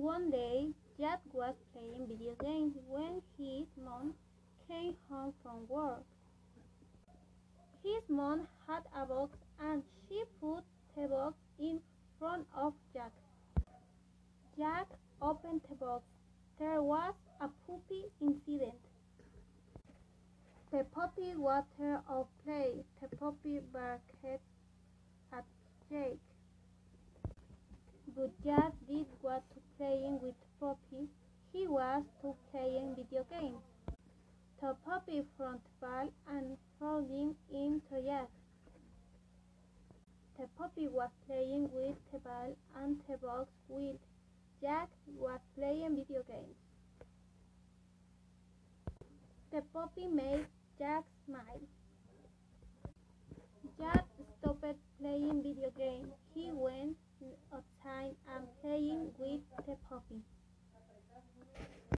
One day, Jack was playing video games when his mom came home from work. His mom had a box and she put the box in front of Jack. Jack opened the box. There was a puppy incident. The puppy water of play. The puppy barked at Jake. Jack did what to playing with the puppy. He was to playing video games. The puppy front ball and falling into Jack. The puppy was playing with the ball and the box with Jack was playing video games. The puppy made Jack smile. Jack stopped playing video games. He with